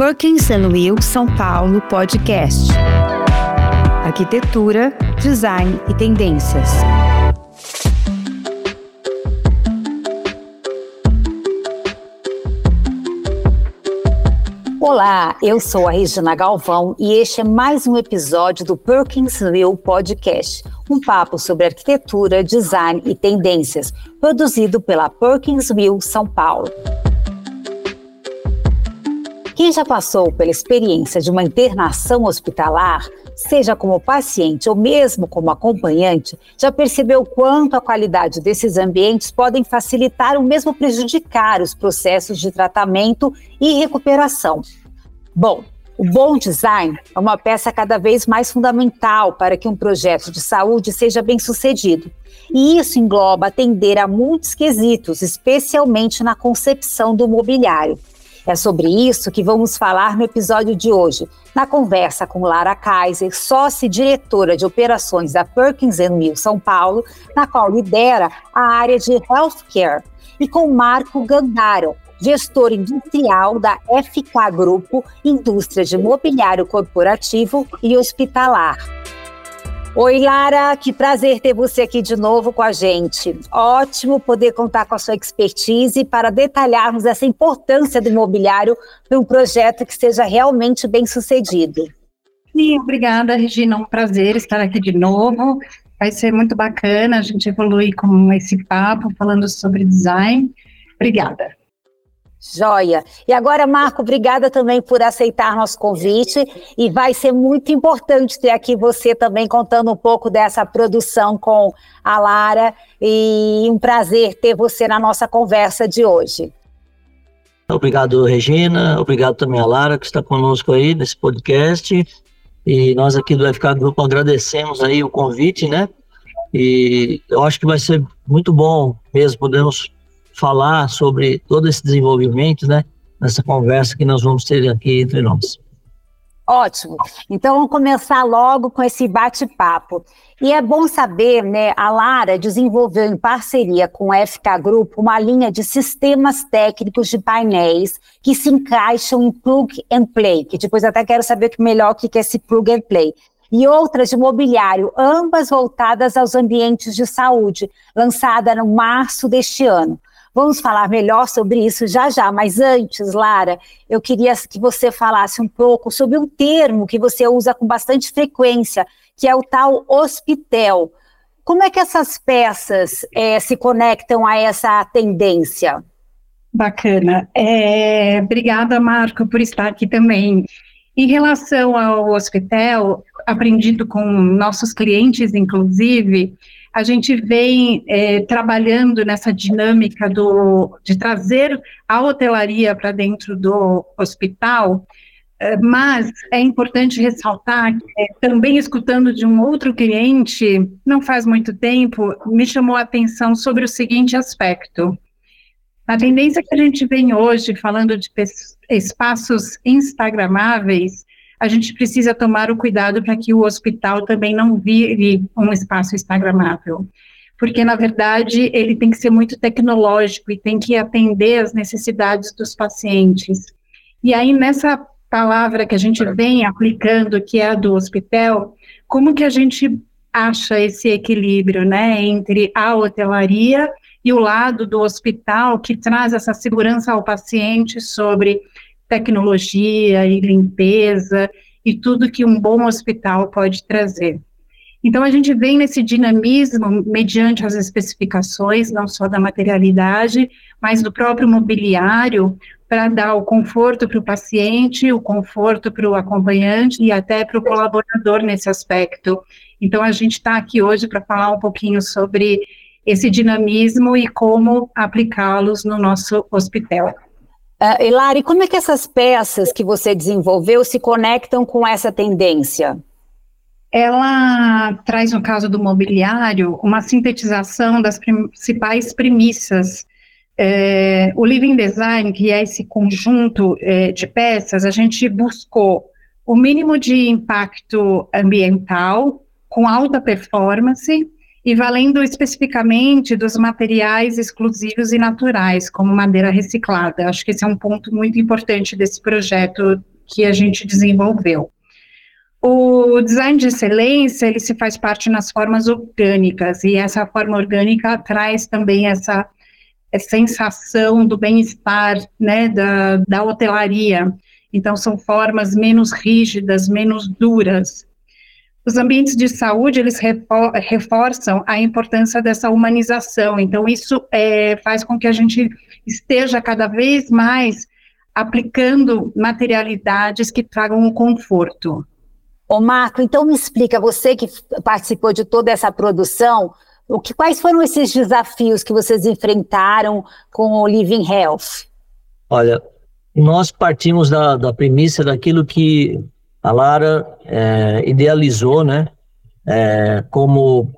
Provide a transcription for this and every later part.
Perkins Will São Paulo Podcast. Arquitetura, design e tendências. Olá, eu sou a Regina Galvão e este é mais um episódio do Perkins Will Podcast, um papo sobre arquitetura, design e tendências, produzido pela Perkins Will São Paulo. Quem já passou pela experiência de uma internação hospitalar, seja como paciente ou mesmo como acompanhante, já percebeu quanto a qualidade desses ambientes podem facilitar ou mesmo prejudicar os processos de tratamento e recuperação. Bom, o bom design é uma peça cada vez mais fundamental para que um projeto de saúde seja bem sucedido. E isso engloba atender a muitos quesitos, especialmente na concepção do mobiliário. É sobre isso que vamos falar no episódio de hoje, na conversa com Lara Kaiser, sócia e diretora de operações da Perkins Will São Paulo, na qual lidera a área de healthcare, e com Marco Gandaro, gestor industrial da FK Grupo, indústria de mobiliário corporativo e hospitalar. Oi, Lara, que prazer ter você aqui de novo com a gente. Ótimo poder contar com a sua expertise para detalharmos essa importância do imobiliário para um projeto que seja realmente bem sucedido. Sim, obrigada, Regina. Um prazer estar aqui de novo. Vai ser muito bacana a gente evoluir com esse papo falando sobre design. Obrigada. Joia. E agora, Marco, obrigada também por aceitar nosso convite. E vai ser muito importante ter aqui você também contando um pouco dessa produção com a Lara. E um prazer ter você na nossa conversa de hoje. Obrigado, Regina. Obrigado também a Lara, que está conosco aí nesse podcast. E nós aqui do FK Grupo agradecemos aí o convite, né? E eu acho que vai ser muito bom mesmo, podemos falar sobre todo esse desenvolvimento, né? Nessa conversa que nós vamos ter aqui entre nós. Ótimo. Então vamos começar logo com esse bate-papo. E é bom saber, né, a Lara desenvolveu em parceria com a FK Grupo uma linha de sistemas técnicos de painéis que se encaixam em plug and play, que depois até quero saber melhor o que é esse plug and play. E outras de mobiliário, ambas voltadas aos ambientes de saúde, lançada no março deste ano. Vamos falar melhor sobre isso já já, mas antes, Lara, eu queria que você falasse um pouco sobre um termo que você usa com bastante frequência, que é o tal hospital. Como é que essas peças é, se conectam a essa tendência? Bacana. É, obrigada, Marco, por estar aqui também. Em relação ao hospital, aprendido com nossos clientes, inclusive, a gente vem é, trabalhando nessa dinâmica do, de trazer a hotelaria para dentro do hospital, é, mas é importante ressaltar que, é, também escutando de um outro cliente, não faz muito tempo, me chamou a atenção sobre o seguinte aspecto. A tendência que a gente vem hoje, falando de espaços instagramáveis, a gente precisa tomar o cuidado para que o hospital também não vire um espaço instagramável. Porque, na verdade, ele tem que ser muito tecnológico e tem que atender às necessidades dos pacientes. E aí, nessa palavra que a gente vem aplicando, que é a do hospital, como que a gente acha esse equilíbrio, né, entre a hotelaria e o lado do hospital que traz essa segurança ao paciente sobre tecnologia e limpeza e tudo que um bom hospital pode trazer. Então, a gente vem nesse dinamismo mediante as especificações, não só da materialidade, mas do próprio mobiliário, para dar o conforto para o paciente, o conforto para o acompanhante e até para o colaborador nesse aspecto. Então, a gente está aqui hoje para falar um pouquinho sobre esse dinamismo e como aplicá-los no nosso hospital. Uh, Hilari, como é que essas peças que você desenvolveu se conectam com essa tendência? Ela traz, no caso do mobiliário, uma sintetização das principais premissas. É, o Living Design, que é esse conjunto é, de peças, a gente buscou o mínimo de impacto ambiental, com alta performance, e valendo especificamente dos materiais exclusivos e naturais, como madeira reciclada. Acho que esse é um ponto muito importante desse projeto que a gente desenvolveu. O design de excelência, ele se faz parte nas formas orgânicas, e essa forma orgânica traz também essa, essa sensação do bem-estar, né, da, da hotelaria. Então, são formas menos rígidas, menos duras. Os ambientes de saúde, eles reforçam a importância dessa humanização. Então, isso é, faz com que a gente esteja cada vez mais aplicando materialidades que tragam o conforto. Ô Marco, então me explica, você que participou de toda essa produção, o que, quais foram esses desafios que vocês enfrentaram com o Living Health? Olha, nós partimos da, da premissa daquilo que a Lara é, idealizou, né, é, como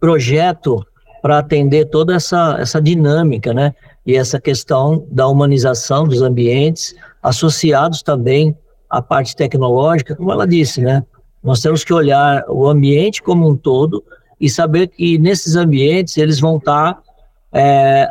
projeto para atender toda essa, essa dinâmica, né, e essa questão da humanização dos ambientes, associados também à parte tecnológica, como ela disse, né, nós temos que olhar o ambiente como um todo e saber que nesses ambientes eles vão estar é,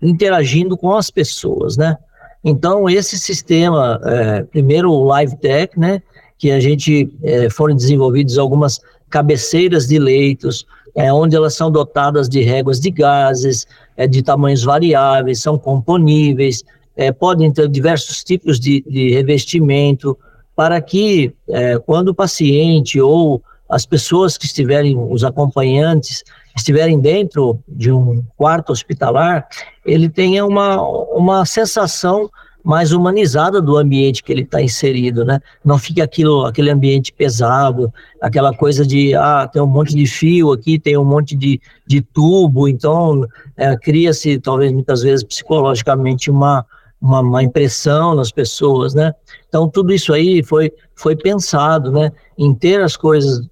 interagindo com as pessoas, né? Então, esse sistema, é, primeiro o Live Tech, né, que a gente é, foram desenvolvidos algumas cabeceiras de leitos, é, onde elas são dotadas de réguas de gases, é, de tamanhos variáveis, são componíveis, é, podem ter diversos tipos de, de revestimento, para que, é, quando o paciente ou as pessoas que estiverem, os acompanhantes, estiverem dentro de um quarto hospitalar, ele tenha uma, uma sensação mais humanizada do ambiente que ele está inserido, né? Não fique aquilo, aquele ambiente pesado, aquela coisa de, ah, tem um monte de fio aqui, tem um monte de, de tubo, então é, cria-se, talvez muitas vezes psicologicamente, uma, uma, uma, impressão nas pessoas, né? Então, tudo isso aí foi, foi pensado, né, em ter as coisas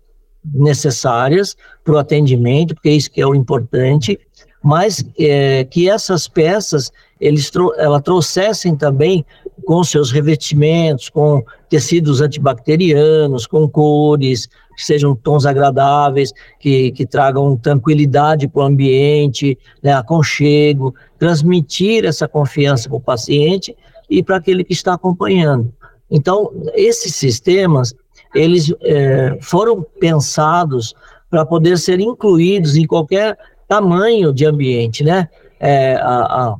necessárias para o atendimento, porque isso que é o importante, mas é, que essas peças eles ela trouxessem também com seus revestimentos, com tecidos antibacterianos, com cores, que sejam tons agradáveis, que, que tragam tranquilidade para o ambiente, né, aconchego, transmitir essa confiança para o paciente e para aquele que está acompanhando. Então, esses sistemas, eles é, foram pensados para poder ser incluídos em qualquer tamanho de ambiente, né? É, a, a,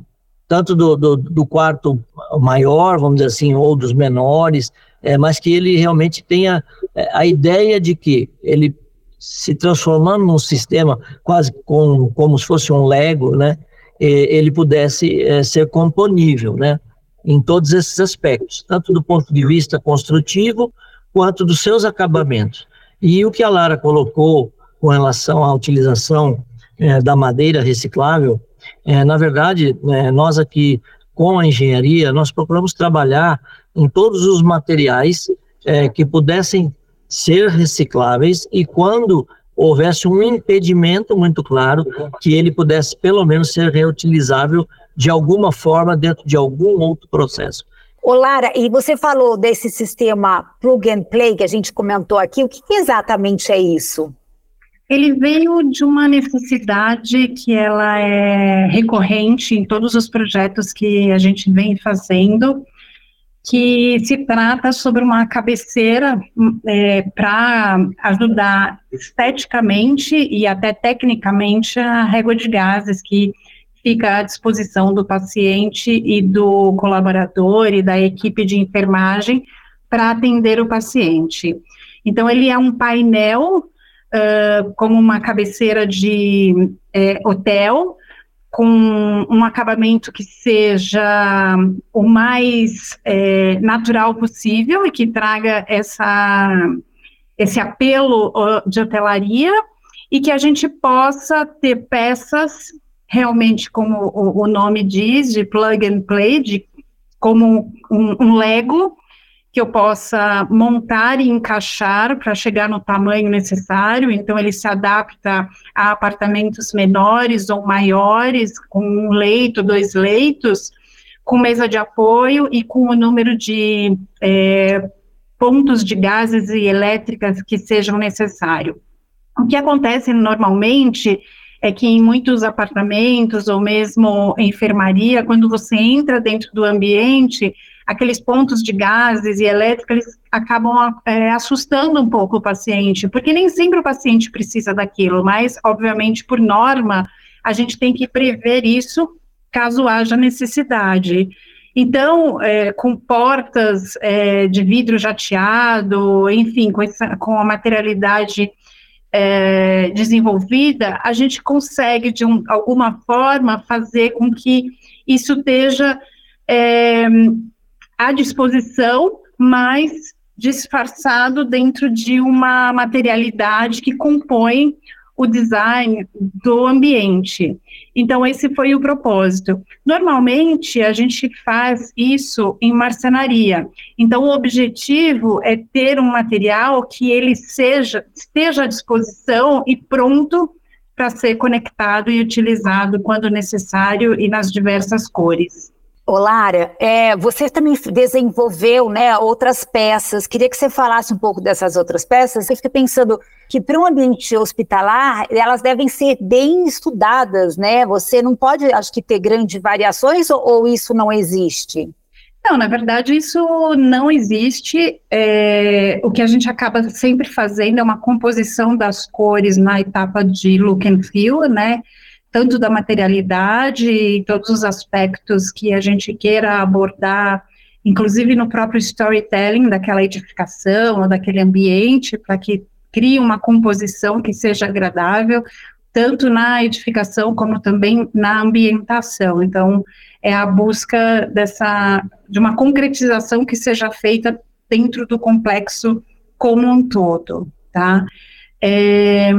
tanto do, do, do, quarto maior, vamos dizer assim, ou dos menores, é, mas que ele realmente tenha é, a ideia de que ele se transformando num sistema quase com, como se fosse um Lego, né? ele pudesse é, ser componível, né? Em todos esses aspectos, tanto do ponto de vista construtivo, quanto dos seus acabamentos. E o que a Lara colocou com relação à utilização é, da madeira reciclável, é, na verdade, é, nós aqui com a engenharia, nós procuramos trabalhar em todos os materiais é, que pudessem ser recicláveis e quando houvesse um impedimento muito claro que ele pudesse pelo menos ser reutilizável de alguma forma dentro de algum outro processo. Ô Lara, e você falou desse sistema plug and play que a gente comentou aqui, o que exatamente é isso? Ele veio de uma necessidade que ela é recorrente em todos os projetos que a gente vem fazendo, que se trata sobre uma cabeceira é, para ajudar esteticamente e até tecnicamente a régua de gases que fica à disposição do paciente e do colaborador e da equipe de enfermagem para atender o paciente. Então, ele é um painel uh, como uma cabeceira de é, hotel, com um acabamento que seja o mais é, natural possível e que traga essa, esse apelo de hotelaria e que a gente possa ter peças realmente, como o, o nome diz, de plug and play, de, como um, um Lego que eu possa montar e encaixar para chegar no tamanho necessário. Então, ele se adapta a apartamentos menores ou maiores, com um leito, dois leitos, com mesa de apoio e com o número de é, pontos de gases e elétricas que sejam necessários. O que acontece normalmente é que em muitos apartamentos ou mesmo enfermaria, quando você entra dentro do ambiente, aqueles pontos de gases e elétrica, eles acabam é, assustando um pouco o paciente, porque nem sempre o paciente precisa daquilo, mas, obviamente, por norma, a gente tem que prever isso caso haja necessidade. Então, é, com portas é, de vidro jateado, enfim, com, essa, com a materialidade é, desenvolvida, a gente consegue, de um, alguma forma, fazer com que isso esteja é, à disposição, mas disfarçado dentro de uma materialidade que compõe o design do ambiente. Então, esse foi o propósito. Normalmente, a gente faz isso em marcenaria. Então, o objetivo é ter um material que ele seja, esteja à disposição e pronto para ser conectado e utilizado quando necessário e nas diversas cores. Lara, é, você também desenvolveu né, outras peças. Queria que você falasse um pouco dessas outras peças. Eu fiquei pensando que para um ambiente hospitalar, elas devem ser bem estudadas, né? Você não pode, acho que, ter grandes variações ou, ou isso não existe? Não, na verdade, isso não existe. É, o que a gente acaba sempre fazendo é uma composição das cores na etapa de look and feel, né? Tanto da materialidade e todos os aspectos que a gente queira abordar, inclusive no próprio storytelling daquela edificação ou daquele ambiente, para que crie uma composição que seja agradável, tanto na edificação como também na ambientação. Então, é a busca dessa de uma concretização que seja feita dentro do complexo como um todo, tá? É,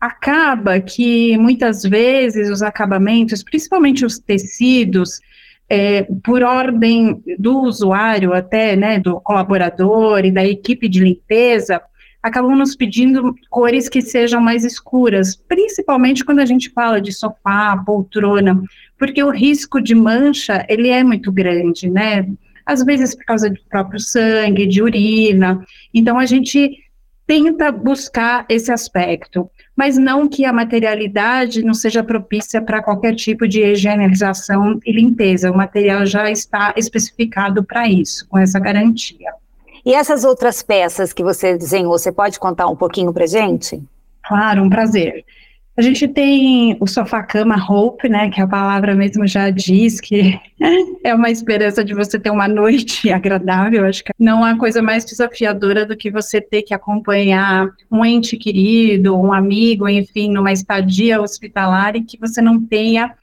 acaba que muitas vezes os acabamentos, principalmente os tecidos, é, por ordem do usuário até, né, do colaborador e da equipe de limpeza, acabam nos pedindo cores que sejam mais escuras, principalmente quando a gente fala de sofá, poltrona, porque o risco de mancha, ele é muito grande, né, às vezes por causa do próprio sangue, de urina, então a gente tenta buscar esse aspecto mas não que a materialidade não seja propícia para qualquer tipo de higienização e limpeza. O material já está especificado para isso, com essa garantia. E essas outras peças que você desenhou, você pode contar um pouquinho para gente? Claro, um prazer. A gente tem o sofá-cama Hope, né, que a palavra mesmo já diz que é uma esperança de você ter uma noite agradável. Acho que não há coisa mais desafiadora do que você ter que acompanhar um ente querido, um amigo, enfim, numa estadia hospitalar e que você não tenha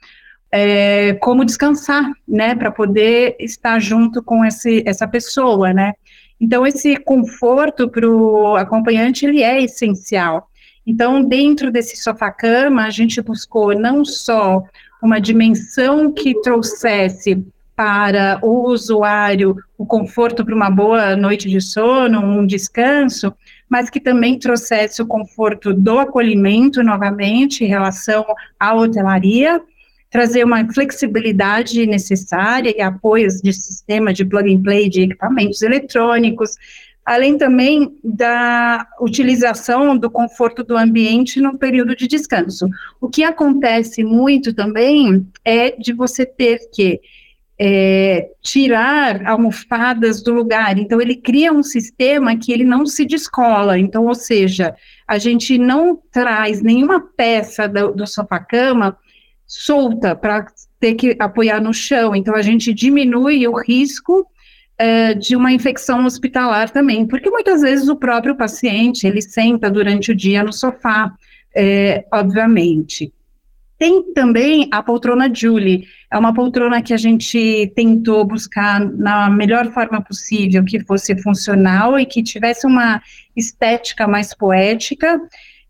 é, como descansar, né, para poder estar junto com esse, essa pessoa, né. Então, esse conforto para o acompanhante, ele é essencial. Então, dentro desse sofá-cama, a gente buscou não só uma dimensão que trouxesse para o usuário o conforto para uma boa noite de sono, um descanso, mas que também trouxesse o conforto do acolhimento novamente em relação à hotelaria, trazer uma flexibilidade necessária e apoios de sistema de plug and play de equipamentos eletrônicos, além também da utilização do conforto do ambiente no período de descanso. O que acontece muito também é de você ter que é, tirar almofadas do lugar. Então, ele cria um sistema que ele não se descola. Então, ou seja, a gente não traz nenhuma peça do, do sofá-cama solta para ter que apoiar no chão. Então, a gente diminui o risco é, de uma infecção hospitalar também, porque muitas vezes o próprio paciente, ele senta durante o dia no sofá, é, obviamente. Tem também a poltrona Julie, é uma poltrona que a gente tentou buscar na melhor forma possível, que fosse funcional e que tivesse uma estética mais poética,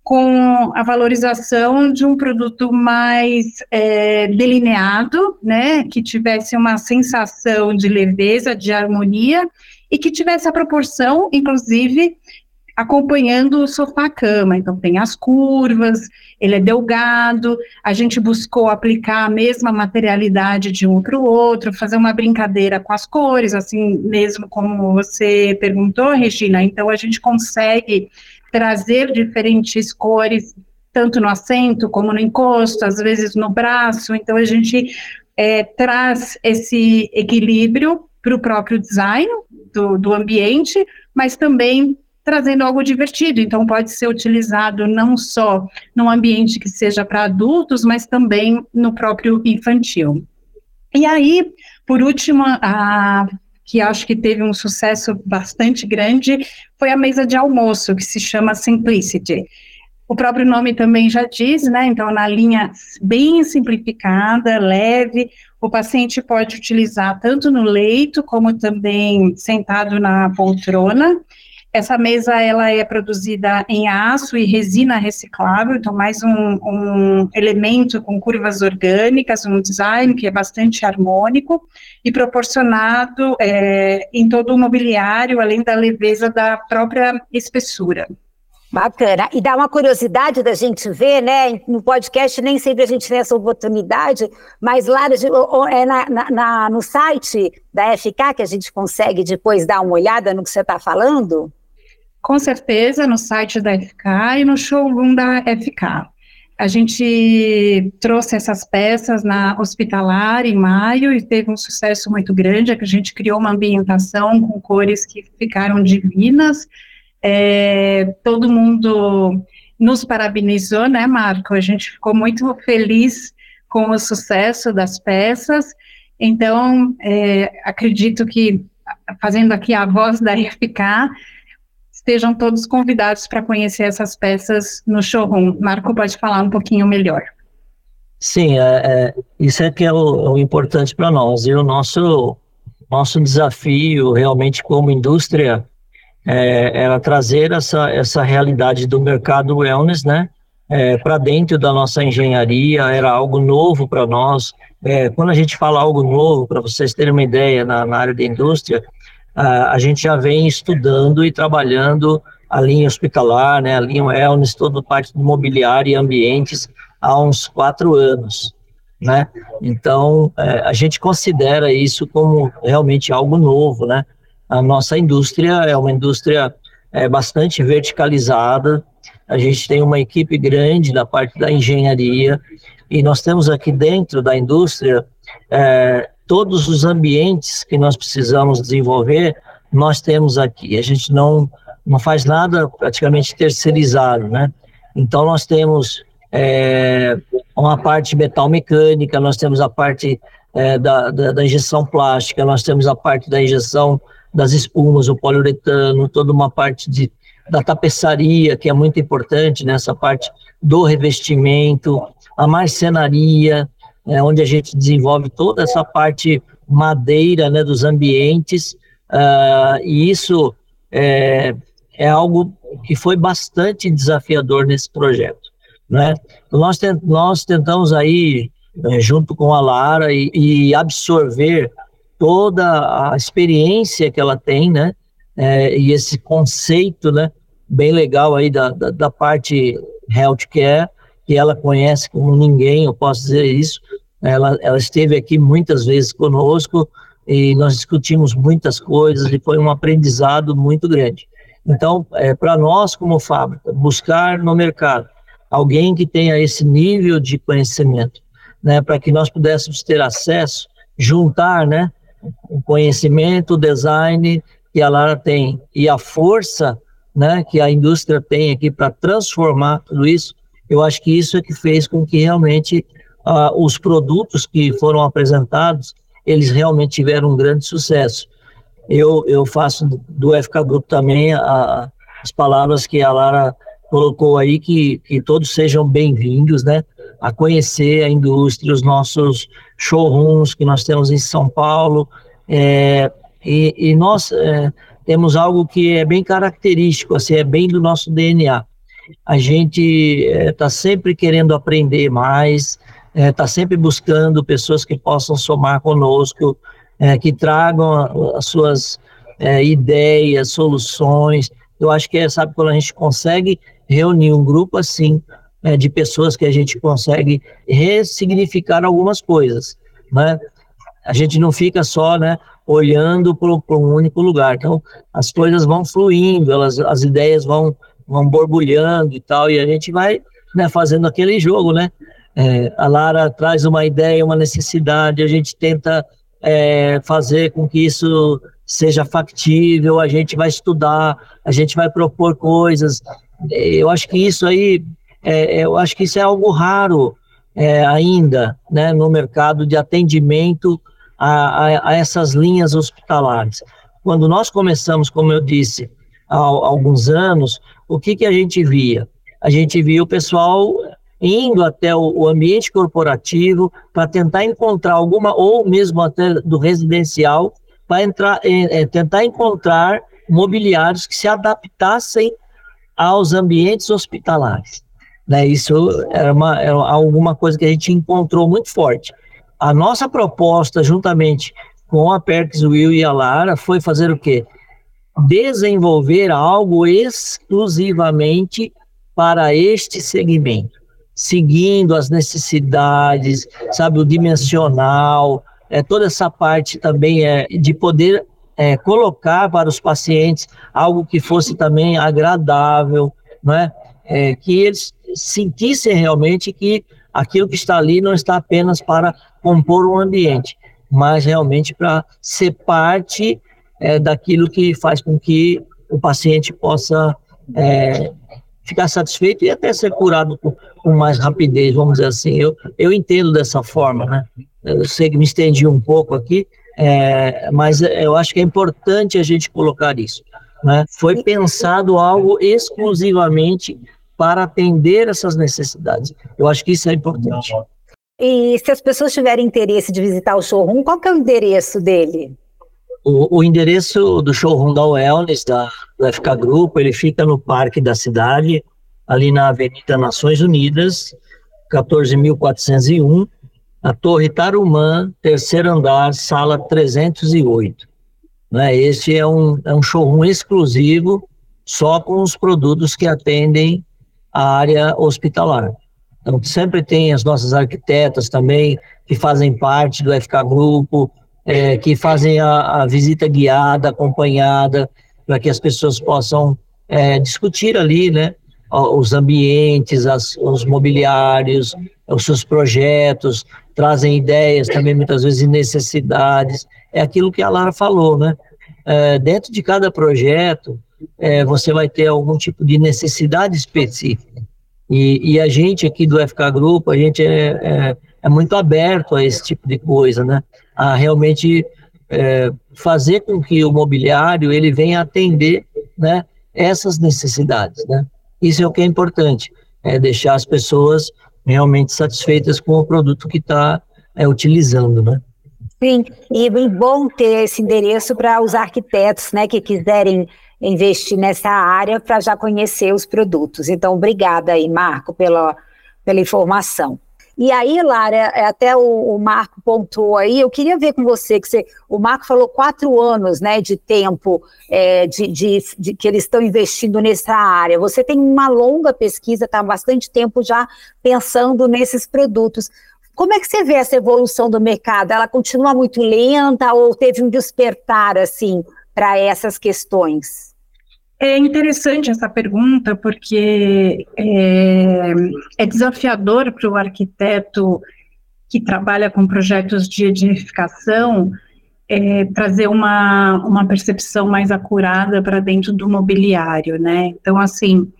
com a valorização de um produto mais é, delineado, né, que tivesse uma sensação de leveza, de harmonia e que tivesse a proporção, inclusive, acompanhando o sofá-cama. Então, tem as curvas, ele é delgado, a gente buscou aplicar a mesma materialidade de um para o outro, fazer uma brincadeira com as cores, assim mesmo como você perguntou, Regina. Então, a gente consegue trazer diferentes cores, tanto no assento como no encosto, às vezes no braço. Então, a gente é, traz esse equilíbrio para o próprio design do, do ambiente, mas também trazendo algo divertido. Então, pode ser utilizado não só num ambiente que seja para adultos, mas também no próprio infantil. E aí, por último, a que acho que teve um sucesso bastante grande, foi a mesa de almoço, que se chama Simplicity. O próprio nome também já diz, né? Então, na linha bem simplificada, leve, o paciente pode utilizar tanto no leito como também sentado na poltrona. Essa mesa ela é produzida em aço e resina reciclável, então mais um, um, elemento com curvas orgânicas, um design que é bastante harmônico e proporcionado é, em todo o mobiliário, além da leveza da própria espessura. Bacana. E dá uma curiosidade da gente ver, né? No podcast nem sempre a gente tem essa oportunidade, mas lá é na, na, no site da FK que a gente consegue depois dar uma olhada no que você está falando? Com certeza, no site da FK e no showroom da FK. A gente trouxe essas peças na Hospitalar em maio e teve um sucesso muito grande, é que a gente criou uma ambientação com cores que ficaram divinas, é, todo mundo nos parabenizou, né, Marco? A gente ficou muito feliz com o sucesso das peças. Então, é, acredito que, fazendo aqui a voz da RFK, estejam todos convidados para conhecer essas peças no showroom. Marco pode falar um pouquinho melhor. Sim, é, é isso é que é o, o importante para nós. E o nosso, nosso desafio, realmente, como indústria, é, era trazer essa, essa realidade do mercado wellness, né, é, para dentro da nossa engenharia, era algo novo para nós. É, quando a gente fala algo novo, para vocês terem uma ideia, na, na área da indústria, a, a, gente já vem estudando e trabalhando a linha hospitalar, né, a linha wellness, toda a parte do mobiliário e ambientes há uns quatro anos. Né? Então, é, a gente considera isso como realmente algo novo, né? A nossa indústria é uma indústria é, bastante verticalizada, a gente tem uma equipe grande na parte da engenharia e nós temos aqui dentro da indústria é, todos os ambientes que nós precisamos desenvolver, nós temos aqui. A gente não, não faz nada praticamente terceirizado, né? Então, nós temos é, uma parte metal mecânica, nós temos a parte é, da, da, da, injeção plástica, nós temos a parte da injeção das espumas, o poliuretano, toda uma parte de, da tapeçaria, que é muito importante nessa parte do revestimento, a marcenaria, é, onde a gente desenvolve toda essa parte madeira né, dos ambientes, uh, e isso é, é algo que foi bastante desafiador nesse projeto. Né? Nós, nós tentamos aí, é, junto com a Lara, e, e absorver toda a experiência que ela tem, né? É, e esse conceito, né? Bem legal aí da, da, da, parte healthcare, que ela conhece como ninguém, eu posso dizer isso. Ela, ela esteve aqui muitas vezes conosco e nós discutimos muitas coisas e foi um aprendizado muito grande. Então, é, para nós como fábrica, buscar no mercado alguém que tenha esse nível de conhecimento, né, para que nós pudéssemos ter acesso, juntar, né, o conhecimento, o design que a Lara tem e a força né, que a indústria tem aqui para transformar tudo isso, eu acho que isso é que fez com que realmente uh, os produtos que foram apresentados, eles realmente tiveram um grande sucesso. Eu, eu faço do FK Group também a, as palavras que a Lara colocou aí, que, que todos sejam bem-vindos, né? a conhecer a indústria, os nossos showrooms que nós temos em São Paulo. É, e, e, nós é, temos algo que é bem característico, assim, é bem do nosso DNA. A gente está é, sempre querendo aprender mais, está é, sempre buscando pessoas que possam somar conosco, é, que tragam as suas ideias, soluções. Eu acho que é, sabe, quando a gente consegue reunir um grupo assim, de pessoas que a gente consegue ressignificar algumas coisas, né? A gente não fica só, né, olhando para um único lugar. Então, as coisas vão fluindo, elas, as ideias vão, vão borbulhando e tal, e a gente vai, né, fazendo aquele jogo, né? É, a Lara traz uma ideia, uma necessidade, a gente tenta é, fazer com que isso seja factível, a gente vai estudar, a gente vai propor coisas. Eu acho que isso aí, é, eu acho que isso é algo raro é, ainda, né, no mercado de atendimento a, a, a, essas linhas hospitalares. Quando nós começamos, como eu disse, há, há alguns anos, o que, que a gente via? A gente via o pessoal indo até o, ambiente corporativo para tentar encontrar alguma, ou mesmo até do residencial, para é, tentar encontrar mobiliários que se adaptassem aos ambientes hospitalares. Né? Isso era, uma, era alguma coisa que a gente encontrou muito forte. A nossa proposta, juntamente com a Perks Will e a Lara, foi fazer o quê? Desenvolver algo exclusivamente para este segmento, seguindo as necessidades, sabe, o dimensional, é, toda essa parte também é de poder é, colocar para os pacientes algo que fosse também agradável, né? É, que eles sentissem realmente que aquilo que está ali não está apenas para compor um ambiente, mas realmente para ser parte é, daquilo que faz com que o paciente possa é, ficar satisfeito e até ser curado com, com, mais rapidez, vamos dizer assim. Eu, eu entendo dessa forma, né? Eu sei que me estendi um pouco aqui, é, mas eu acho que é importante a gente colocar isso. Né? Foi pensado algo exclusivamente para atender essas necessidades. Eu acho que isso é importante. E se as pessoas tiverem interesse de visitar o showroom, qual que é o endereço dele? O, o endereço do showroom da Wellness, da, do FK Grupo, ele fica no Parque da Cidade, ali na Avenida Nações Unidas, 14.401, a Torre Tarumã, terceiro andar, sala 308. Né? Esse é um, é um showroom exclusivo, só com os produtos que atendem a área hospitalar. Então, sempre tem as nossas arquitetas também, que fazem parte do FK Grupo, é, que fazem a, a, visita guiada, acompanhada, para que as pessoas possam é, discutir ali, né, os ambientes, as, os mobiliários, os seus projetos, trazem ideias também muitas vezes necessidades. É aquilo que a Lara falou, né? É, dentro de cada projeto, é, você vai ter algum tipo de necessidade específica. E, e, a gente aqui do FK Grupo, a gente é, é, é, muito aberto a esse tipo de coisa, né? A realmente é, fazer com que o mobiliário ele venha atender, né? Essas necessidades, né? Isso é o que é importante, é deixar as pessoas realmente satisfeitas com o produto que está é, utilizando, né? Sim, e é bom ter esse endereço para os arquitetos, né, que quiserem investir nessa área para já conhecer os produtos. Então, obrigada aí, Marco, pela, pela informação. E aí, Lara, é, até o, o, Marco pontuou aí, eu queria ver com você, que você, o Marco falou quatro anos né, de tempo é, de, de, de, que eles estão investindo nessa área. Você tem uma longa pesquisa, está há bastante tempo já pensando nesses produtos. Como é que você vê essa evolução do mercado? Ela continua muito lenta ou teve um despertar assim para essas questões? É interessante essa pergunta, porque é, é desafiador para o arquiteto que trabalha com projetos de edificação é, trazer uma, uma percepção mais acurada para dentro do mobiliário, né? Então, assim,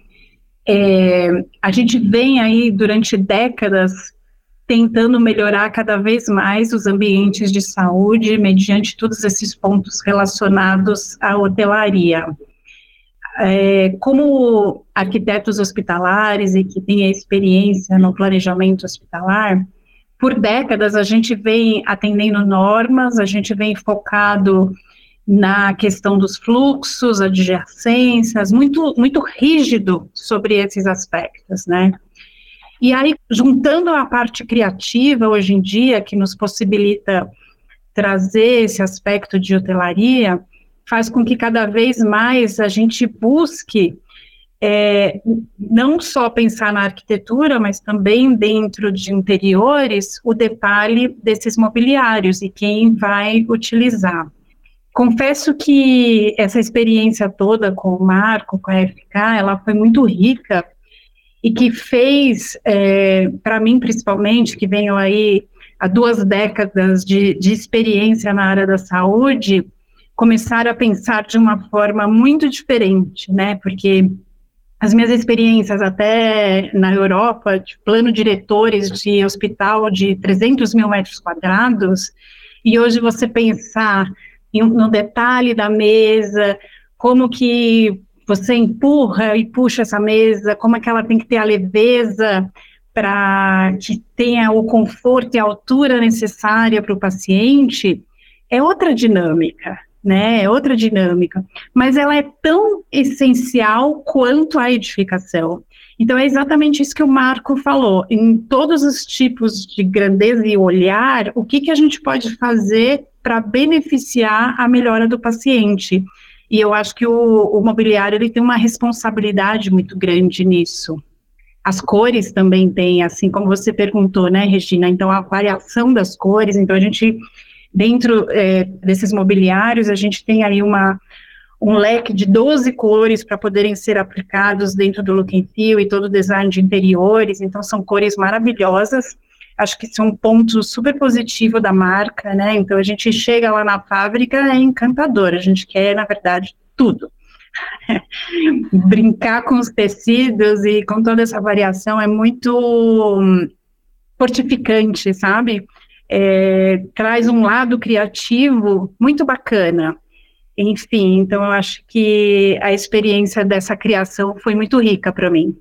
é, a gente vem aí durante décadas tentando melhorar cada vez mais os ambientes de saúde mediante todos esses pontos relacionados à hotelaria é, como arquitetos hospitalares e que têm experiência no planejamento hospitalar, por décadas a gente vem atendendo normas, a gente vem focado na questão dos fluxos, adjacências, muito, muito rígido sobre esses aspectos, né? E aí, juntando a parte criativa hoje em dia, que nos possibilita trazer esse aspecto de hotelaria, faz com que cada vez mais a gente busque é, não só pensar na arquitetura, mas também dentro de interiores, o detalhe desses mobiliários e quem vai utilizar. Confesso que essa experiência toda com o Marco, com a FK, ela foi muito rica e que fez, é, para mim principalmente, que venho aí há duas décadas de, de experiência na área da saúde, começaram a pensar de uma forma muito diferente, né? Porque as minhas experiências até na Europa, de plano diretores de hospital de 300 mil metros quadrados, e hoje você pensar em, no detalhe da mesa, como que você empurra e puxa essa mesa, como é que ela tem que ter a leveza para que tenha o conforto e a altura necessária para o paciente, é outra dinâmica, né? É outra dinâmica, mas ela é tão essencial quanto a edificação. Então é exatamente isso que o Marco falou. Em todos os tipos de grandeza e olhar, o que que a gente pode fazer para beneficiar a melhora do paciente? E eu acho que o, o mobiliário ele tem uma responsabilidade muito grande nisso. As cores também têm, assim como você perguntou, né, Regina? Então, a variação das cores. Então, a gente Dentro é, desses mobiliários, a gente tem aí uma, um leque de 12 cores para poderem ser aplicados dentro do look and feel e todo o design de interiores, então são cores maravilhosas, acho que são um ponto super positivo da marca, né, então a gente chega lá na fábrica, é encantador, a gente quer, na verdade, tudo. Brincar com os tecidos e com toda essa variação é muito hum, fortificante, sabe? É, traz um lado criativo muito bacana. Enfim, então eu acho que a experiência dessa criação foi muito rica para mim.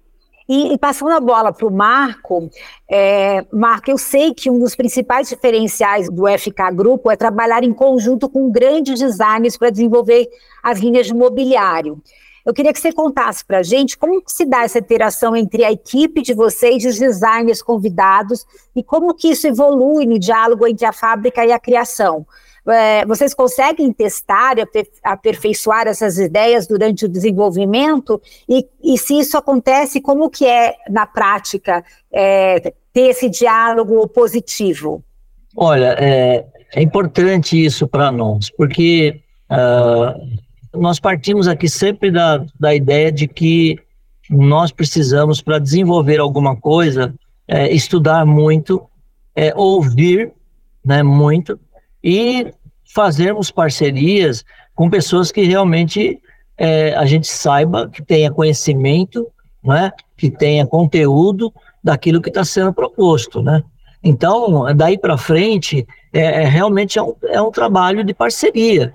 E, e, passando a bola para o Marco, é, Marco, eu sei que um dos principais diferenciais do FK Grupo é trabalhar em conjunto com grandes designers para desenvolver as linhas de mobiliário. Eu queria que você contasse para a gente como se dá essa interação entre a equipe de vocês e os designers convidados e como que isso evolui no diálogo entre a fábrica e a criação. É, vocês conseguem testar e aperfeiçoar essas ideias durante o desenvolvimento? E, e, se isso acontece, como que é, na prática, é, ter esse diálogo positivo? Olha, é, é importante isso para nós, porque uh, nós partimos aqui sempre da, da ideia de que nós precisamos, para desenvolver alguma coisa, é, estudar muito, é, ouvir né, muito e fazermos parcerias com pessoas que realmente é, a gente saiba que tenha conhecimento, né, que tenha conteúdo daquilo que está sendo proposto, né? Então, daí para frente, é, é, realmente é um, é um trabalho de parceria.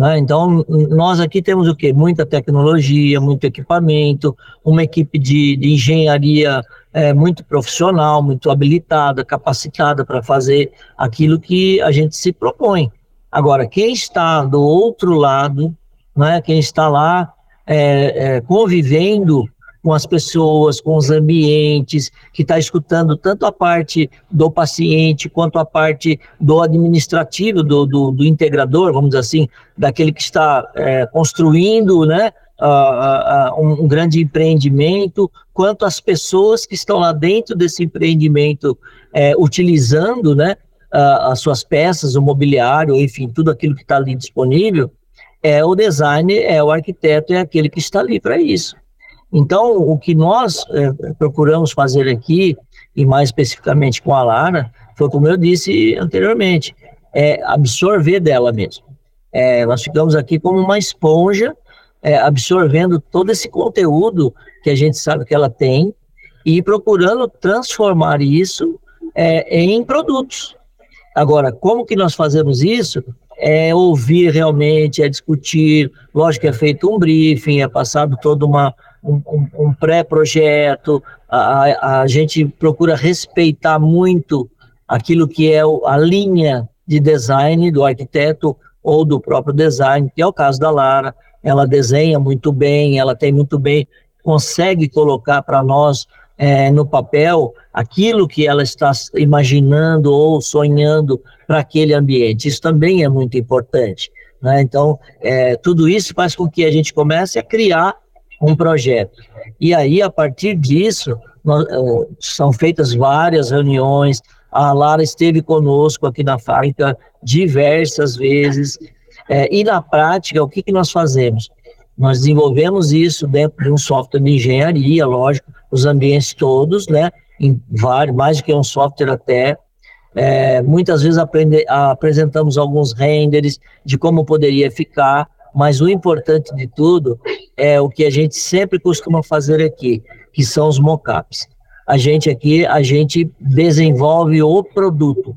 Né? Então, nós aqui temos o quê? Muita tecnologia, muito equipamento, uma equipe de, de engenharia é, muito profissional, muito habilitada, capacitada para fazer aquilo que a gente se propõe. Agora, quem está do outro lado, né, quem está lá é, é, convivendo com as pessoas, com os ambientes, que está escutando tanto a parte do paciente quanto a parte do administrativo, do, do, do integrador, vamos dizer assim, daquele que está é, construindo né, uh, uh, um, grande empreendimento, quanto as pessoas que estão lá dentro desse empreendimento é, utilizando né, uh, as suas peças, o mobiliário, enfim, tudo aquilo que está ali disponível, é o designer, é o arquiteto, é aquele que está ali para isso. Então, o que nós é, procuramos fazer aqui, e mais especificamente com a Lara, foi como eu disse anteriormente, é absorver dela mesmo. É, nós ficamos aqui como uma esponja, é, absorvendo todo esse conteúdo que a gente sabe que ela tem e procurando transformar isso é, em produtos. Agora, como que nós fazemos isso? É ouvir realmente, é discutir, lógico que é feito um briefing, é passado toda uma, um, um, pré-projeto, a, a, gente procura respeitar muito aquilo que é a linha de design do arquiteto ou do próprio design, que é o caso da Lara. Ela desenha muito bem, ela tem muito bem, consegue colocar para nós é, no papel aquilo que ela está imaginando ou sonhando para aquele ambiente. Isso também é muito importante. Né? Então, é, tudo isso faz com que a gente comece a criar um projeto. E aí, a partir disso, nós, são feitas várias reuniões. A Lara esteve conosco aqui na fábrica diversas vezes. É, e na prática, o que, que nós fazemos? Nós desenvolvemos isso dentro de um software de engenharia, lógico, os ambientes todos, né? Em vários, mais do que um software até. é, muitas vezes aprende, apresentamos alguns renders de como poderia ficar, mas o importante de tudo é o que a gente sempre costuma fazer aqui, que são os mockups. A gente aqui, a gente desenvolve o produto.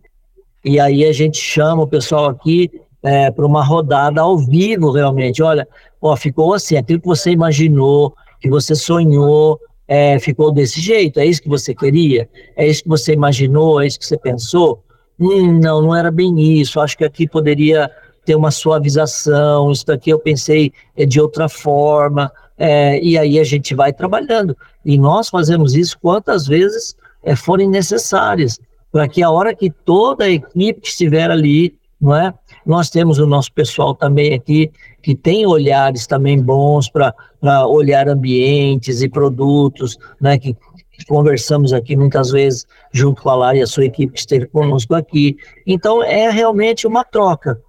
E aí a gente chama o pessoal aqui é, para uma rodada ao vivo, realmente. Olha, ó, ficou assim, aquilo que você imaginou, que você sonhou, é, ficou desse jeito, é isso que você queria? É isso que você imaginou? É isso que você pensou? Hum, não, não era bem isso, acho que aqui poderia ter uma suavização, isso daqui eu pensei é de outra forma, é, e aí a gente vai trabalhando. E nós fazemos isso quantas vezes é, forem necessárias, para que a hora que toda a equipe que estiver ali, não é? Nós temos o nosso pessoal também aqui, que tem olhares também bons para olhar ambientes e produtos, né, que conversamos aqui muitas vezes junto com a Lara e a sua equipe que esteve conosco aqui. Então, é realmente uma troca.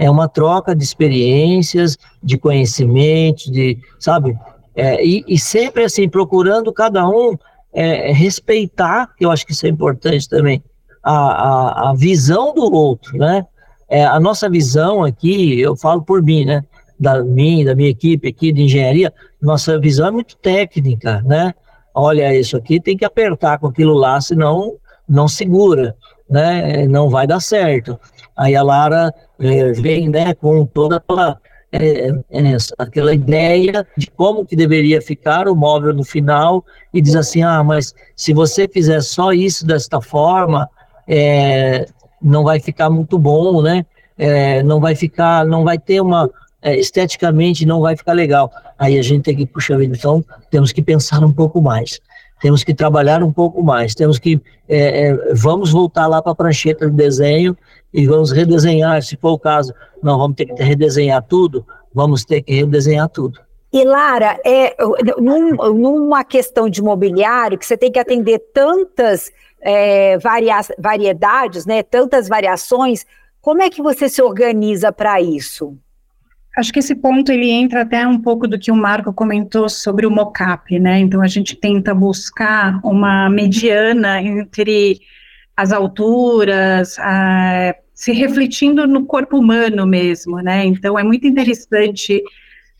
É uma troca de experiências, de conhecimentos, de, sabe? É, e, e, sempre assim, procurando cada um é, respeitar, que eu acho que isso é importante também, a, a, a visão do outro, né? É, a nossa visão aqui, eu falo por mim, né? Da minha, da minha equipe aqui de engenharia, nossa visão é muito técnica, né? Olha, isso aqui tem que apertar com aquilo lá, senão não segura, né? Não vai dar certo. Aí a Lara é, vem, né, com toda aquela, é, é, aquela ideia de como que deveria ficar o móvel no final e diz assim, ah, mas se você fizer só isso desta forma, é, não vai ficar muito bom, né? É, não vai ficar, não vai ter uma é, esteticamente não vai ficar legal. Aí a gente tem que puxar. Então temos que pensar um pouco mais, temos que trabalhar um pouco mais, temos que é, é, vamos voltar lá para a prancheta do desenho e vamos redesenhar, se for o caso, não vamos ter que redesenhar tudo, vamos ter que redesenhar tudo. E Lara, é, num, numa questão de mobiliário que você tem que atender tantas é, varia variedades, né, tantas variações, como é que você se organiza para isso? Acho que esse ponto ele entra até um pouco do que o Marco comentou sobre o mocap, né? Então a gente tenta buscar uma mediana entre as alturas, a, se refletindo no corpo humano mesmo, né? Então é muito interessante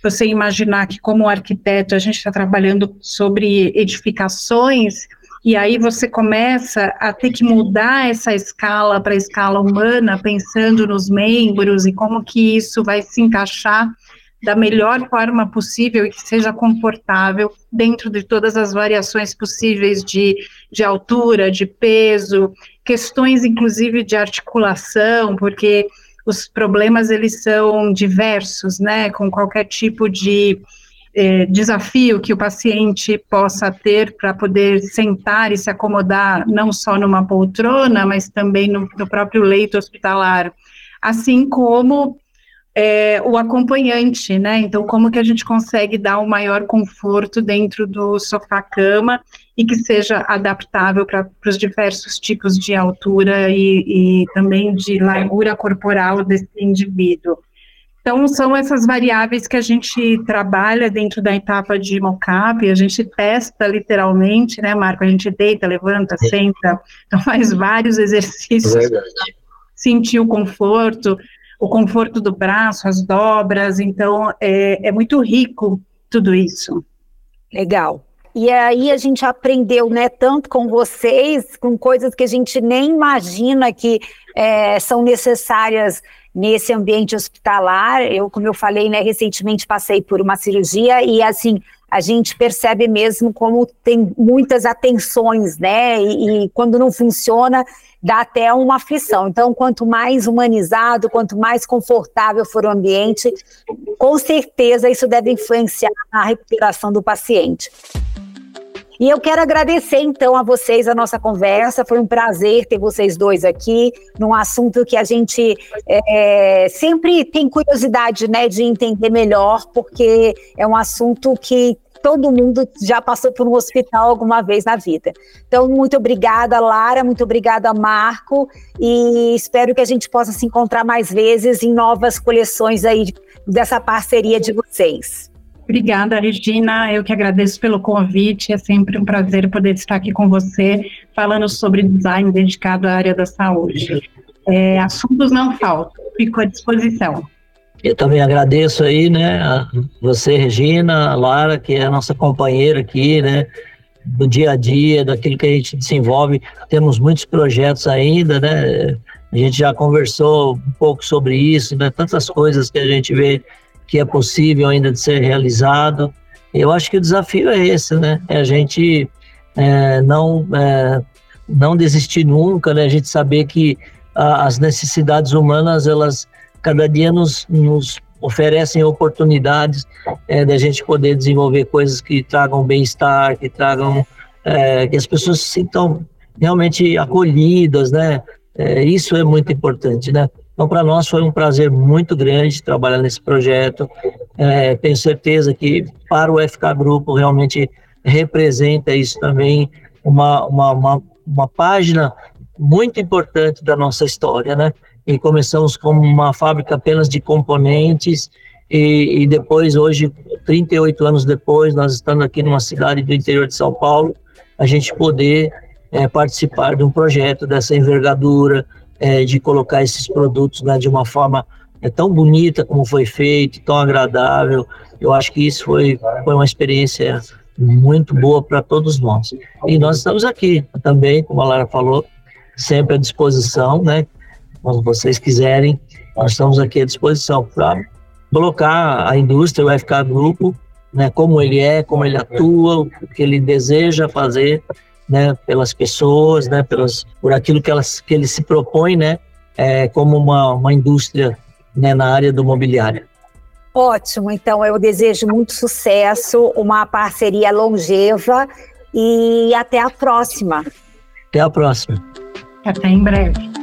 você imaginar que como arquiteto a gente está trabalhando sobre edificações e aí você começa a ter que mudar essa escala para a escala humana, pensando nos membros e como que isso vai se encaixar da melhor forma possível e que seja confortável dentro de todas as variações possíveis de, de altura, de peso, questões inclusive de articulação, porque os problemas eles são diversos, né, com qualquer tipo de é, desafio que o paciente possa ter para poder sentar e se acomodar não só numa poltrona, mas também no, no próprio leito hospitalar, assim como é, o acompanhante, né? Então, como que a gente consegue dar o um maior conforto dentro do sofá-cama e que seja adaptável para os diversos tipos de altura e, e também de largura corporal desse indivíduo. Então, são essas variáveis que a gente trabalha dentro da etapa de mockup, a gente testa literalmente, né, Marco? A gente deita, levanta, senta, então faz vários exercícios, é sentir o conforto, o conforto do braço, as dobras, então é, é muito rico tudo isso. Legal. E aí a gente aprendeu, né, tanto com vocês, com coisas que a gente nem imagina que é, são necessárias nesse ambiente hospitalar. Eu, como eu falei, né, recentemente passei por uma cirurgia e assim a gente percebe mesmo como tem muitas atenções, né? E, e, quando não funciona, dá até uma aflição. Então, quanto mais humanizado, quanto mais confortável for o ambiente, com certeza isso deve influenciar na recuperação do paciente. E eu quero agradecer então a vocês a nossa conversa. Foi um prazer ter vocês dois aqui num assunto que a gente é, sempre tem curiosidade, né, de entender melhor, porque é um assunto que todo mundo já passou por um hospital alguma vez na vida. Então, muito obrigada, Lara, muito obrigada, Marco, e espero que a gente possa se encontrar mais vezes em novas coleções aí dessa parceria de vocês. Obrigada, Regina. Eu que agradeço pelo convite. É sempre um prazer poder estar aqui com você, falando sobre design dedicado à área da saúde. É, assuntos não faltam, fico à disposição. Eu também agradeço aí, né, você, Regina, a Lara, que é a nossa companheira aqui, né, do dia a dia, daquilo que a gente desenvolve. Temos muitos projetos ainda, né, a gente já conversou um pouco sobre isso, né, tantas coisas que a gente vê que é possível ainda de ser realizado. Eu acho que o desafio é esse, né, é a gente é, não, é, não desistir nunca, né, a gente saber que a, as necessidades humanas, elas cada dia nos, nos oferecem oportunidades é, da gente poder desenvolver coisas que tragam bem-estar, que tragam é, que as pessoas se sintam realmente acolhidas, né? É, isso é muito importante, né? Então, para nós foi um prazer muito grande trabalhar nesse projeto. É, tenho certeza que para o FK Grupo realmente representa isso também, uma, uma, uma, uma página muito importante da nossa história, né? e começamos como uma fábrica apenas de componentes e, e, depois hoje 38 anos depois nós estamos aqui numa cidade do interior de São Paulo a gente poder é, participar de um projeto dessa envergadura é, de colocar esses produtos né, de uma forma é, tão bonita como foi feito tão agradável. Eu acho que isso foi foi uma experiência muito boa para todos nós. E nós estamos aqui também como a Lara falou sempre à disposição né? Quando vocês quiserem, nós estamos aqui à disposição para colocar a indústria, o FK Grupo, né, como ele é, como ele atua, o que ele deseja fazer, né, pelas pessoas, né, pelas, por aquilo que, elas, que ele se propõe, né, é, como uma, uma indústria né, na área do mobiliário. Ótimo, então eu desejo muito sucesso, uma parceria longeva e até a próxima. Até a próxima. Até em breve.